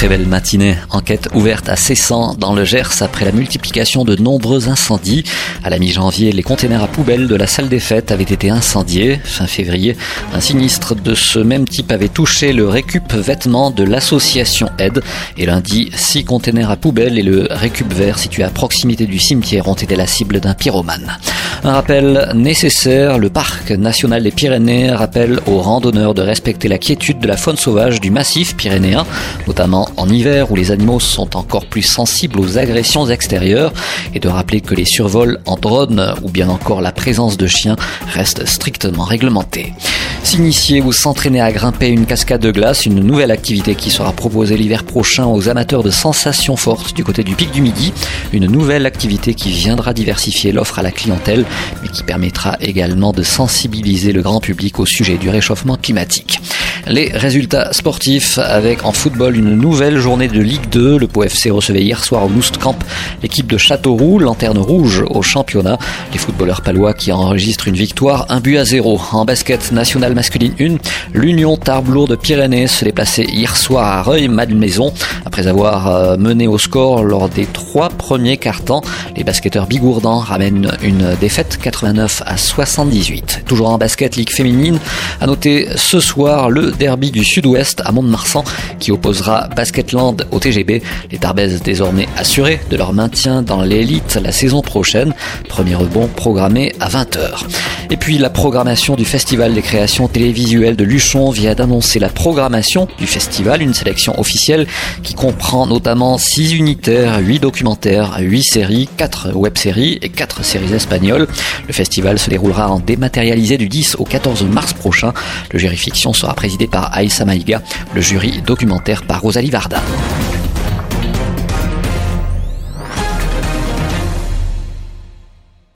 Très belle matinée. Enquête ouverte à Cessan dans le Gers après la multiplication de nombreux incendies. À la mi-janvier, les containers à poubelles de la salle des fêtes avaient été incendiés. Fin février, un sinistre de ce même type avait touché le récup vêtements de l'association Aide. Et lundi, six containers à poubelles et le récup vert situé à proximité du cimetière ont été la cible d'un pyromane. Un rappel nécessaire, le parc national des Pyrénées rappelle aux randonneurs de respecter la quiétude de la faune sauvage du massif pyrénéen, notamment en hiver où les animaux sont encore plus sensibles aux agressions extérieures, et de rappeler que les survols en drone ou bien encore la présence de chiens restent strictement réglementés. S'initier ou s'entraîner à grimper une cascade de glace, une nouvelle activité qui sera proposée l'hiver prochain aux amateurs de sensations fortes du côté du pic du Midi, une nouvelle activité qui viendra diversifier l'offre à la clientèle, mais qui permettra également de sensibiliser le grand public au sujet du réchauffement climatique. Les résultats sportifs avec en football une nouvelle journée de Ligue 2. Le POFC recevait hier soir au Camp l'équipe de Châteauroux, lanterne rouge au championnat. Les footballeurs palois qui enregistrent une victoire, un but à zéro. En basket national masculine 1, l'Union Tarbes de Pyrénées se déplaçait hier soir à Reuil-Malmaison. Après avoir euh, mené au score lors des trois premiers cartons, les basketteurs bigourdans ramènent une défaite 89 à 78. Toujours en basket Ligue féminine, à noter ce soir le derby du sud-ouest à Mont-de-Marsan qui opposera Basketland au TGB. Les Tarbaises désormais assurées de leur maintien dans l'élite la saison prochaine. Premier rebond programmé à 20h. Et puis la programmation du Festival des créations télévisuelles de Luchon vient d'annoncer la programmation du festival, une sélection officielle qui comprend notamment 6 unitaires, 8 documentaires, 8 séries, 4 web-séries et 4 séries espagnoles. Le festival se déroulera en dématérialisé du 10 au 14 mars prochain. Le jury fiction sera présidé par Aïssa Maïga, le jury documentaire par Rosalie Varda.